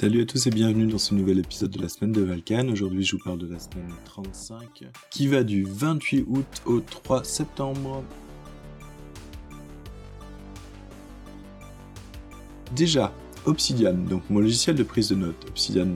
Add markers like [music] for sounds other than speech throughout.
Salut à tous et bienvenue dans ce nouvel épisode de la semaine de Valkan. Aujourd'hui, je vous parle de la semaine 35 qui va du 28 août au 3 septembre. Déjà, Obsidian, donc mon logiciel de prise de notes, Obsidian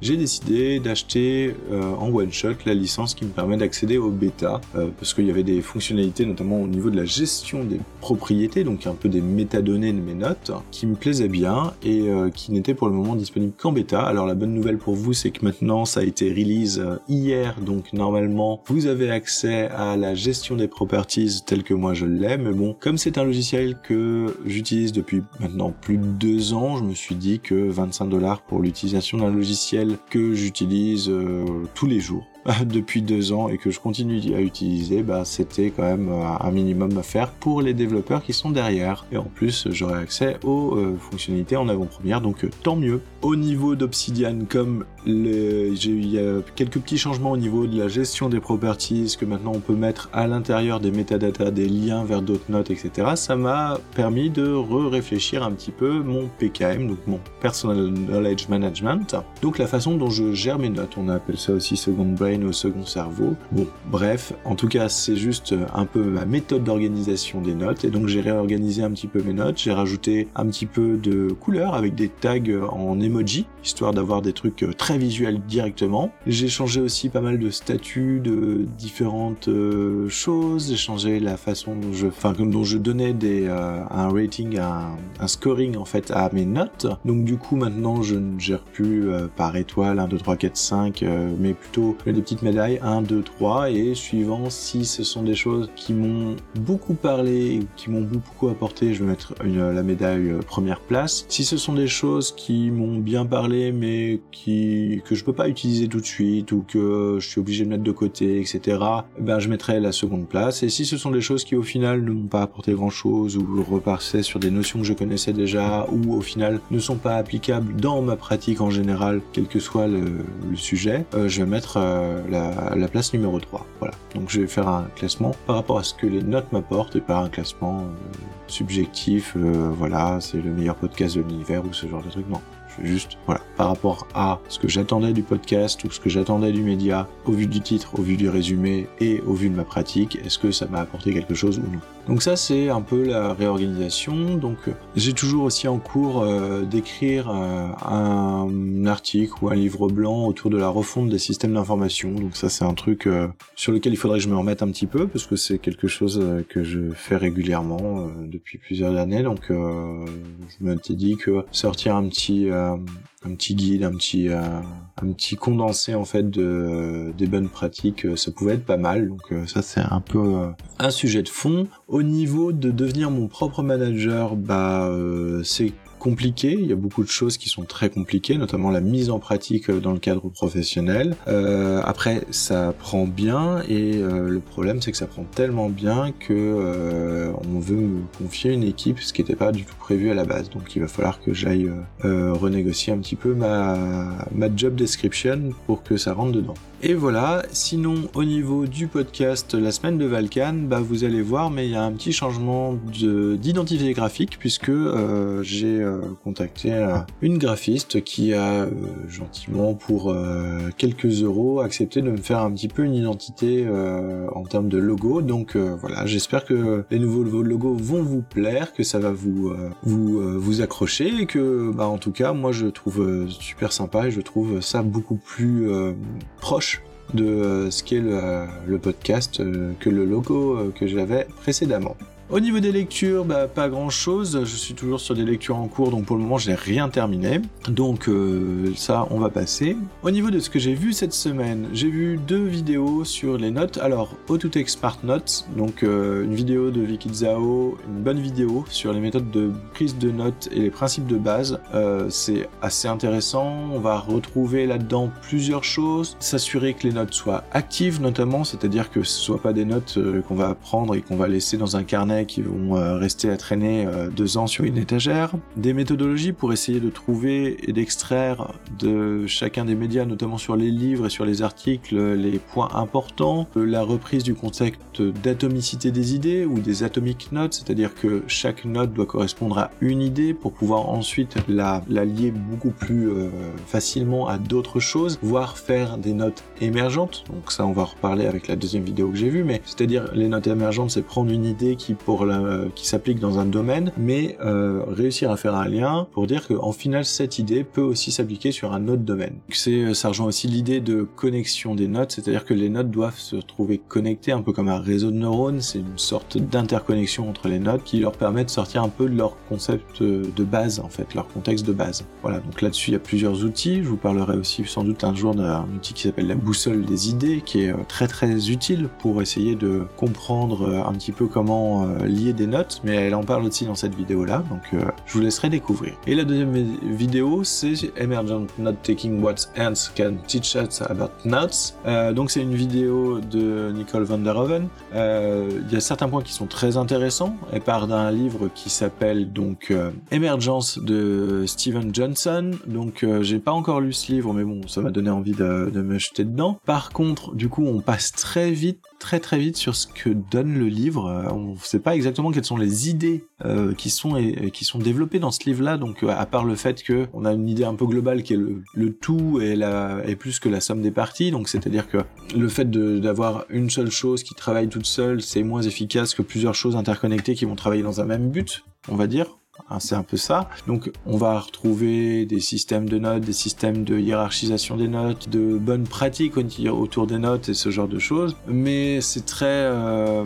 J'ai décidé d'acheter euh, en one shot la licence qui me permet d'accéder au bêta euh, parce qu'il y avait des fonctionnalités notamment au niveau de la gestion des propriétés, donc un peu des métadonnées de mes notes, qui me plaisaient bien et euh, qui n'étaient pour le moment disponibles qu'en bêta. Alors la bonne nouvelle pour vous, c'est que maintenant ça a été release hier, donc normalement vous avez accès à la gestion des properties telle que moi je l'ai, mais bon, comme c'est un logiciel que j'utilise depuis maintenant plus de deux ans, je me suis dit que 25 dollars pour l'utilisation d'un logiciel que j'utilise euh, tous les jours [laughs] depuis deux ans et que je continue à utiliser, bah, c'était quand même euh, un minimum à faire pour les développeurs qui sont derrière. Et en plus, j'aurai accès aux euh, fonctionnalités en avant-première, donc tant mieux. Au niveau d'Obsidian, comme j'ai eu quelques petits changements au niveau de la gestion des properties, que maintenant on peut mettre à l'intérieur des metadata des liens vers d'autres notes, etc. Ça m'a permis de re-réfléchir un petit peu mon PKM, donc mon Personal Knowledge Management, donc la façon dont je gère mes notes. On appelle ça aussi second brain au second cerveau. Bon, bref, en tout cas, c'est juste un peu ma méthode d'organisation des notes, et donc j'ai réorganisé un petit peu mes notes, j'ai rajouté un petit peu de couleurs avec des tags en emoji, histoire d'avoir des trucs très visuel directement. J'ai changé aussi pas mal de statuts de différentes euh, choses. J'ai changé la façon dont je, donnais des, euh, un rating, un, scoring en fait à mes notes. Donc du coup maintenant je ne gère plus euh, par étoile 1, 2, 3, 4, 5, mais plutôt des petites médailles 1, 2, 3 et suivant si ce sont des choses qui m'ont beaucoup parlé qui m'ont beaucoup apporté, je vais mettre la médaille première place. Si ce sont des choses qui m'ont bien parlé mais qui que je peux pas utiliser tout de suite ou que je suis obligé de mettre de côté, etc. Ben je mettrai la seconde place. Et si ce sont des choses qui au final ne m'ont pas apporté grand chose ou repassaient sur des notions que je connaissais déjà ou au final ne sont pas applicables dans ma pratique en général, quel que soit le, sujet, euh, je vais mettre euh, la, place numéro 3. Voilà. Donc je vais faire un classement par rapport à ce que les notes m'apportent et pas un classement euh, subjectif, voilà, c'est le meilleur podcast de l'univers ou ce genre de truc. Non juste, voilà, par rapport à ce que j'attendais du podcast ou ce que j'attendais du média, au vu du titre, au vu du résumé et au vu de ma pratique, est-ce que ça m'a apporté quelque chose ou non? Donc ça, c'est un peu la réorganisation. Donc euh, j'ai toujours aussi en cours euh, d'écrire euh, un article ou un livre blanc autour de la refonte des systèmes d'information. Donc ça, c'est un truc sur lequel il faudrait que je me remette un petit peu parce que c'est quelque chose que je fais régulièrement depuis plusieurs années. Donc je me suis dit que sortir un petit un petit guide, un petit, euh, un petit condensé en fait de des bonnes pratiques, euh, ça pouvait être pas mal. Donc euh, ça c'est un peu un sujet de fond. Au niveau de devenir mon propre manager, bah c'est compliqué. Il y a beaucoup de choses qui sont très compliquées, notamment la mise en pratique euh, dans le cadre professionnel. Euh, après, ça prend bien et euh, le problème c'est que ça prend tellement bien que on veut me confier une équipe, ce qui n'était pas du tout prévu à la base. Donc il va falloir que j'aille renégocier un petit peu ma, ma job description pour que ça rentre dedans. Et voilà, sinon au niveau du podcast La semaine de Valkan, bah vous allez voir, mais il y a un petit changement d'identité graphique puisque euh, j'ai euh, contacté euh, une graphiste qui a gentiment pour quelques euros accepté de me faire un petit peu une identité en termes de logo. Donc voilà, j'espère que les nouveaux logos vont vous plaire, que ça va vous vous vous accrocher et que bah en tout cas moi je trouve super sympa et je trouve ça beaucoup plus proche de euh, ce qu'est le, podcast euh, que le logo euh, que j'avais précédemment. Au niveau des lectures, bah, pas grand chose. Je suis toujours sur des lectures en cours, donc pour le moment, je n'ai rien terminé. Donc euh, ça, on va passer. Au niveau de ce que j'ai vu cette semaine, j'ai vu deux vidéos sur les notes. Alors, Autotext Smart Notes, donc euh, une vidéo de Vicky Zhao, une bonne vidéo sur les méthodes de prise de notes et les principes de base. Euh, c'est assez intéressant. On va retrouver là-dedans plusieurs choses. S'assurer que les notes soient actives, notamment, c'est-à-dire que ce ne soient pas des notes qu'on va prendre et qu'on va laisser dans un carnet qui vont euh, rester à traîner euh, deux ans sur une étagère, des méthodologies pour essayer de trouver et d'extraire de chacun des médias, notamment sur les livres et sur les articles, les points importants, la reprise du concept d'atomicité des idées ou des atomic notes, c'est-à-dire que chaque note doit correspondre à une idée pour pouvoir ensuite la, la lier beaucoup plus facilement à d'autres choses, voire faire des notes émergentes. Donc ça, on va reparler avec la deuxième vidéo que j'ai vue, mais c'est-à-dire les notes émergentes, c'est prendre une idée qui pour la, qui s'applique dans un domaine, mais euh, réussir à faire un lien pour dire qu'en final cette idée peut aussi s'appliquer sur un autre domaine. C'est euh, ça rejoint aussi l'idée de connexion des notes, c'est-à-dire que les notes doivent se trouver connectées un peu comme un réseau de neurones, c'est une sorte d'interconnexion entre les notes qui leur permet de sortir un peu de leur concept de base en fait, leur contexte de base. Voilà, donc là-dessus il y a plusieurs outils, je vous parlerai aussi sans doute un jour d'un outil qui s'appelle la boussole des idées qui est euh, très très utile pour essayer de comprendre un petit peu comment lier des notes, mais elle en parle aussi dans cette vidéo là, donc je vous laisserai découvrir. Et la deuxième vidéo, c'est Emergent Note Taking What Ants Can Teach Us About Notes. Euh, donc c'est une vidéo de Nicole van der Hoven. Euh, il y a certains points qui sont très intéressants. Elle part d'un livre qui s'appelle donc euh, Emergence de Steven Johnson. Donc j'ai pas encore lu ce livre, mais bon, ça m'a donné envie de me jeter dedans. Par contre, du coup, on passe très vite très très vite sur ce que donne le livre. Euh, on ne sait pas exactement quelles sont les idées euh, qui sont qui sont développées dans ce livre-là. Donc euh, à part le fait que on a une idée un peu globale qui est le, tout et est plus que la somme des parties. Donc c'est-à-dire que le fait d'avoir une seule chose qui travaille toute seule, c'est moins efficace que plusieurs choses interconnectées qui vont travailler dans un même but, on va dire. Hein, c'est un peu ça. Donc on va retrouver des systèmes de notes, des systèmes de hiérarchisation des notes, de bonnes pratiques autour des notes et ce genre de choses. Mais c'est très, euh,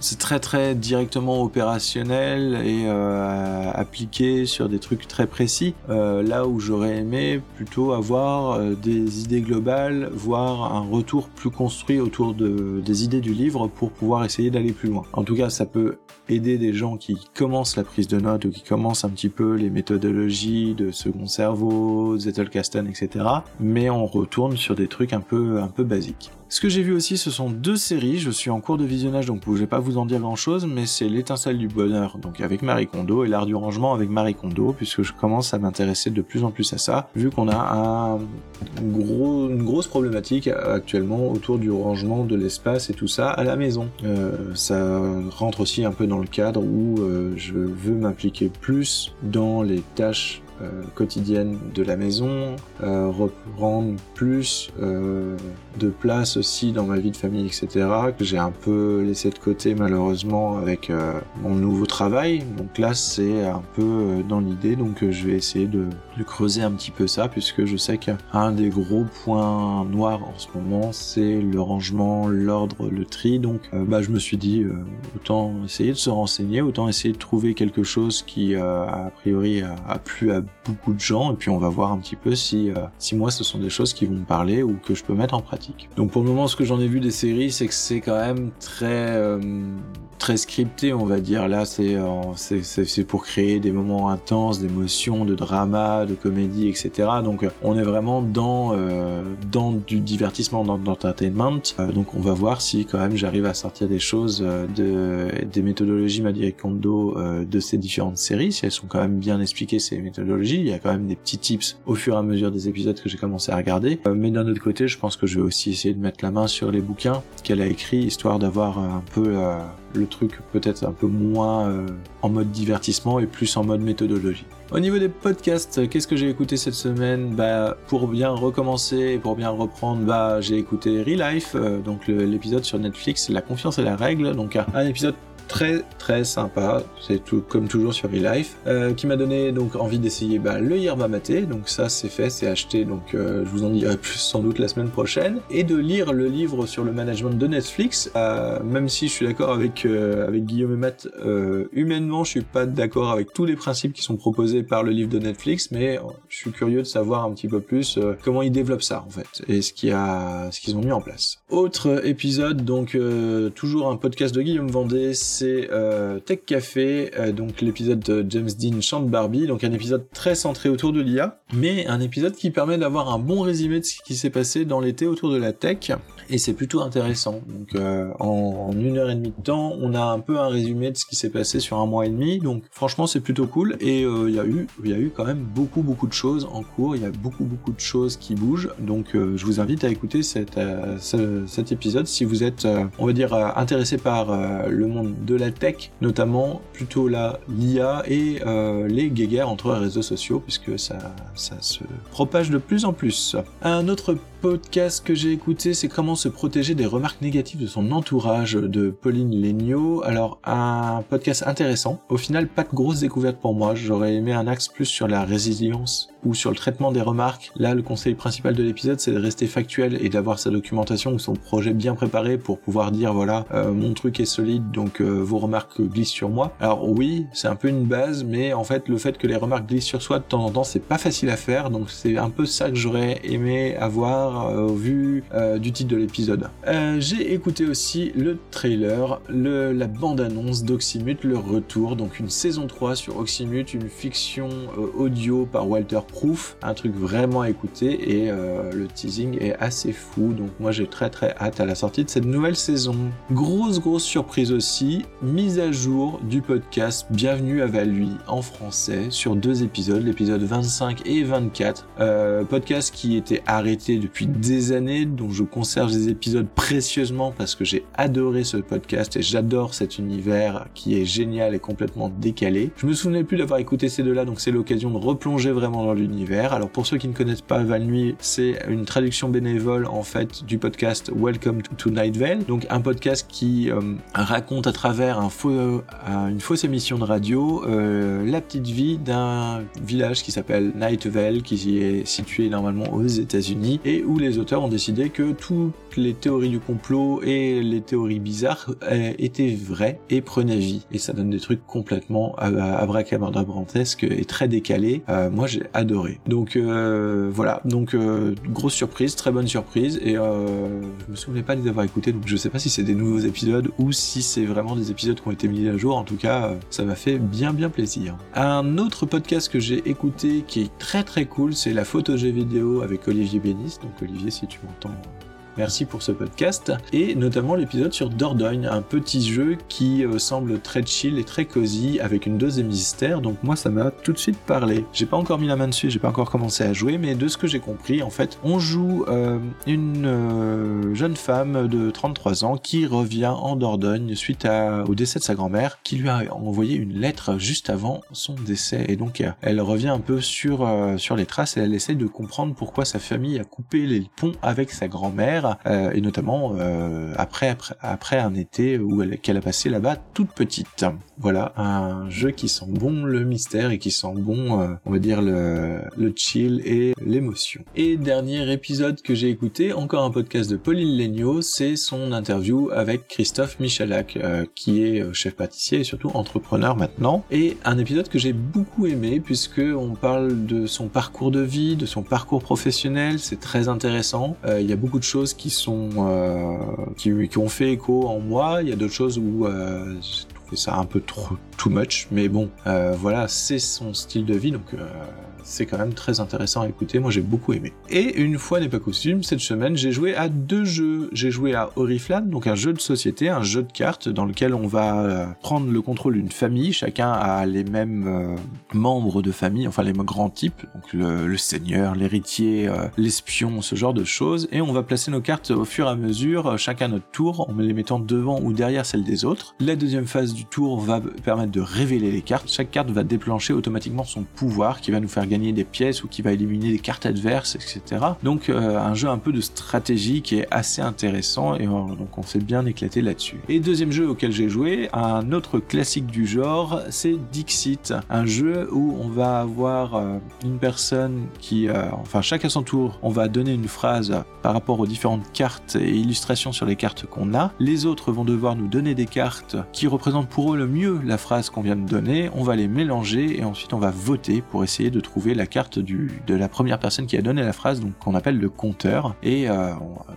c'est très très directement opérationnel et euh, appliqué sur des trucs très précis. Euh, là où j'aurais aimé plutôt avoir des idées globales, voire un retour plus construit autour de, des idées du livre pour pouvoir essayer d'aller plus loin. En tout cas, ça peut aider des gens qui commencent la prise de notes ou qui commencent un petit peu les méthodologies de second cerveau, Zettelkasten, etc. Mais on retourne sur des trucs un peu, un peu basiques. Ce que j'ai vu aussi, ce sont deux séries. Je suis en cours de visionnage, donc je vais pas vous en dire grand chose, mais c'est L'étincelle du bonheur, donc avec Marie Kondo, et L'art du rangement avec Marie Kondo, puisque je commence à m'intéresser de plus en plus à ça, vu qu'on a une grosse problématique actuellement autour du rangement de l'espace et tout ça à la maison. Euh, ça rentre aussi un peu dans le cadre où euh, je veux m'impliquer plus dans les tâches euh, quotidienne de la maison, reprendre plus de place aussi dans ma vie de famille, etc. que j'ai un peu laissé de côté malheureusement avec mon nouveau travail. Donc là c'est un peu dans l'idée, donc je vais essayer de, de, creuser un petit peu ça puisque je sais qu'un des gros points noirs en ce moment c'est le rangement, l'ordre, le tri. Donc bah je me suis dit autant essayer de se renseigner, autant essayer de trouver quelque chose qui a priori a, a plu à beaucoup de gens et puis on va voir un petit peu si, euh, si moi ce sont des choses qui vont me parler ou que je peux mettre en pratique. Donc pour le moment ce que j'en ai vu des séries c'est que c'est quand même très euh, très scripté on va dire. Là c'est euh, c'est pour créer des moments intenses d'émotion de drama de comédie etc donc on est vraiment dans dans du divertissement dans, l'entertainment. Donc on va voir si quand même j'arrive à sortir des choses de des méthodologies Marie Kondo de ces différentes séries. Si elles sont quand même bien expliquées ces méthodologies il y a quand même des petits tips au fur et à mesure des épisodes que j'ai commencé à regarder. Euh, mais d'un autre côté, je pense que je vais aussi essayer de mettre la main sur les bouquins qu'elle a écrits, histoire d'avoir un peu euh, le truc peut-être un peu moins euh, en mode divertissement et plus en mode méthodologie. Au niveau des podcasts, qu'est-ce que j'ai écouté cette semaine? Bah pour bien recommencer pour bien reprendre, bah j'ai écouté Relife, donc l'épisode sur Netflix, La confiance et la règle, donc un épisode très très sympa, c'est tout comme toujours sur eLife, euh, qui m'a donné donc envie d'essayer bah, le Yerba Maté, donc ça c'est fait, c'est acheté, donc euh, je vous en dirai plus sans doute la semaine prochaine, et de lire le livre sur le management de Netflix, euh, même si je suis d'accord avec avec Guillaume et Matt, humainement je suis pas d'accord avec tous les principes qui sont proposés par le livre de Netflix, mais je suis curieux de savoir un petit peu plus comment ils développent ça en fait, et ce qu'ils ont mis en place. Autre épisode, donc toujours un podcast de Guillaume Vendée, c'est euh, Tech Café, euh, donc l'épisode de James Dean chante Barbie, donc un épisode très centré autour de l'IA, mais un épisode qui permet d'avoir un bon résumé de ce qui s'est passé dans l'été autour de la tech, et c'est plutôt intéressant. Donc euh, en, une heure et demie de temps, on a un peu un résumé de ce qui s'est passé sur un mois et demi, donc franchement c'est plutôt cool, et il y a eu, il y a eu quand même beaucoup beaucoup de choses en cours, il y a beaucoup beaucoup de choses qui bougent, donc je vous invite à écouter cet épisode si vous êtes, on va dire, intéressé par le monde de la tech, notamment plutôt la l'IA et euh, les guéguerres entre les réseaux sociaux, puisque ça, ça se propage de plus en plus. Un autre podcast que j'ai écouté, c'est comment se protéger des remarques négatives de son entourage de Pauline Legnaud. Alors, un podcast intéressant. Au final, pas de grosse découverte pour moi. J'aurais aimé un axe plus sur la résilience ou sur le traitement des remarques. Là, le conseil principal de l'épisode, c'est de rester factuel et d'avoir sa documentation ou son projet bien préparé pour pouvoir dire, voilà, euh, mon truc est solide, donc euh, vos remarques glissent sur moi. Alors oui, c'est un peu une base, mais en fait, le fait que les remarques glissent sur soi de temps en temps, c'est pas facile à faire, donc c'est un peu ça que j'aurais aimé avoir euh, vu euh, du titre de l'épisode. Euh, j'ai écouté aussi le trailer, le, la bande-annonce d'Oxymute, le retour, donc une saison 3 sur Oxymute, une fiction audio par Walter Un truc vraiment à écouter et le teasing est assez fou, donc moi j'ai très très hâte à la sortie de cette nouvelle saison. Grosse grosse surprise aussi, mise à jour du podcast Bienvenue à Valui en français sur deux épisodes, l'épisode 25 et 24, podcast qui était arrêté depuis des années, dont je conserve des épisodes précieusement parce que j'ai adoré ce podcast et j'adore cet univers qui est génial et complètement décalé. Je me souvenais plus d'avoir écouté ces deux-là, donc c'est l'occasion de replonger vraiment dans Alors pour ceux qui ne connaissent pas Val Nuit, c'est une traduction bénévole en fait du podcast Welcome to, Night Vale, donc un podcast qui euh, raconte à travers euh, une fausse émission de radio euh, la petite vie d'un village qui s'appelle Night Vale, qui est situé normalement aux États-Unis et où les auteurs ont décidé que toutes les théories du complot et les théories bizarres étaient vraies et prenaient vie. Et ça donne des trucs complètement abracadabrantesques et très décalés. Moi j'ai adoré. Donc euh, voilà, donc grosse surprise, très bonne surprise et je me souvenais pas les avoir écoutés donc je sais pas si c'est des nouveaux épisodes ou si c'est vraiment des épisodes qui ont été mis à jour. En tout cas, ça m'a fait bien bien plaisir. Un autre podcast que j'ai écouté qui est très très cool, c'est la photo G vidéo avec Olivier Bénis. Donc Olivier, si tu m'entends, Merci pour ce podcast et notamment l'épisode sur Dordogne, un petit jeu qui euh, semble très chill et très cosy avec une dose de mystère. Donc moi ça m'a tout de suite parlé. J'ai pas encore mis la main dessus, j'ai pas encore commencé à jouer, mais de ce que j'ai compris, en fait, on joue euh, une euh, jeune femme de 33 ans qui revient en Dordogne suite au décès de sa grand-mère, qui lui a envoyé une lettre juste avant son décès et donc elle revient un peu sur sur les traces et elle essaye de comprendre pourquoi sa famille a coupé les ponts avec sa grand-mère euh, et notamment euh, après, après, après un été où elle qu'elle a passé là-bas toute petite. Voilà un jeu qui sent bon le mystère et qui sent bon, euh, on va dire le, le chill et l'émotion. Et dernier épisode que j'ai écouté, encore un podcast de Pauline Legnaud, c'est son interview avec Christophe Michalak, qui est chef pâtissier et surtout entrepreneur maintenant. Et un épisode que j'ai beaucoup aimé puisque on parle de son parcours de vie, de son parcours professionnel, c'est très intéressant. Il y a beaucoup de choses qui sont euh, qui, ont fait écho en moi. Il y a d'autres choses où euh, j'ai trouvé ça un peu trop too much, mais bon, euh, voilà, c'est son style de vie, donc c'est quand même très intéressant à écouter, moi j'ai beaucoup aimé. Et une fois n'est pas coutume, cette semaine j'ai joué à deux jeux. J'ai joué à Oriflamme, donc un jeu de société, un jeu de cartes dans lequel on va euh, prendre le contrôle d'une famille, chacun a les mêmes euh, membres de famille, enfin les grands types, donc le, seigneur, l'héritier, euh, l'espion, ce genre de choses, et on va placer nos cartes au fur et à mesure, chacun notre tour, en les mettant devant ou derrière celles des autres. La deuxième phase du tour va permettre de révéler les cartes, chaque carte va déclencher automatiquement son pouvoir qui va nous faire gagner des pièces ou qui va éliminer des cartes adverses, etc. Donc euh, un jeu un peu de stratégie qui est assez intéressant et donc on s'est bien éclaté là-dessus. Et deuxième jeu auquel j'ai joué, un autre classique du genre, c'est Dixit, un jeu où on va avoir euh, une personne qui, euh, enfin chacun son tour, on va donner une phrase par rapport aux différentes cartes et illustrations sur les cartes qu'on a. Les autres vont devoir nous donner des cartes qui représentent pour eux le mieux la phrase qu'on vient de donner. On va les mélanger et ensuite on va voter pour essayer de trouver la carte du, de la première personne qui a donné la phrase, donc qu'on appelle le compteur. Et euh,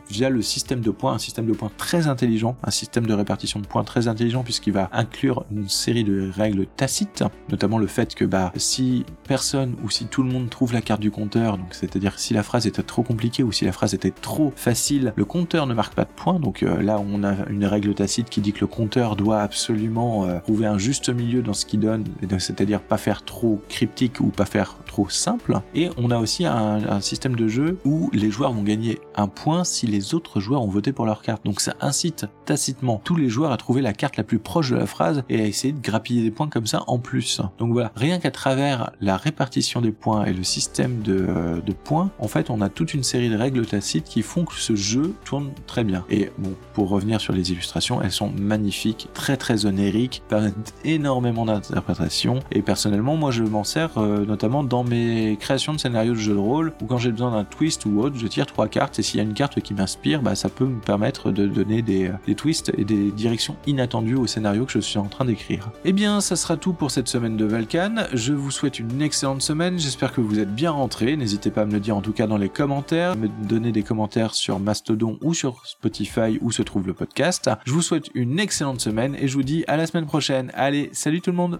via le système de points, un système de points très intelligent, un système de répartition de points très intelligent puisqu'il va inclure une série de règles tacites, notamment le fait que bah si personne ou si tout le monde trouve la carte du compteur, donc c'est-à-dire si la phrase était trop compliquée ou si la phrase était trop facile, le compteur ne marque pas de points. Donc euh, là, on a une règle tacite qui dit que le compteur doit absolument euh, trouver un juste milieu dans ce qu'il donne, c'est-à-dire pas faire trop cryptique ou pas faire trop simple. Et on a aussi un, système de jeu où les joueurs vont gagner un point si les autres joueurs ont voté pour leur carte. Donc ça incite tacitement tous les joueurs à trouver la carte la plus proche de la phrase et à essayer de grappiller des points comme ça en plus. Donc voilà, rien qu'à travers la répartition des points et le système de, points, en fait, on a toute une série de règles tacites qui font que ce jeu tourne très bien. Et bon, pour revenir sur les illustrations, elles sont magnifiques, très très onériques, permettent [laughs] énormément d'interprétation. Et personnellement, moi, je m'en sers euh, notamment dans mes créations de scénarios de jeux de rôle, ou quand j'ai besoin d'un twist ou autre, je tire trois cartes, et s'il y a une carte qui m'inspire, bah, ça peut me permettre de donner des, des twists et des directions inattendues au scénario que je suis en train d'écrire. Eh bien, ça sera tout pour cette semaine de Valkan. Je vous souhaite une excellente semaine, j'espère que vous êtes bien rentrés. N'hésitez pas à me le dire en tout cas dans les commentaires, me donner des commentaires sur Mastodon ou sur Spotify où se trouve le podcast. Je vous souhaite une excellente semaine et je vous dis à la semaine prochaine. Allez, salut tout le monde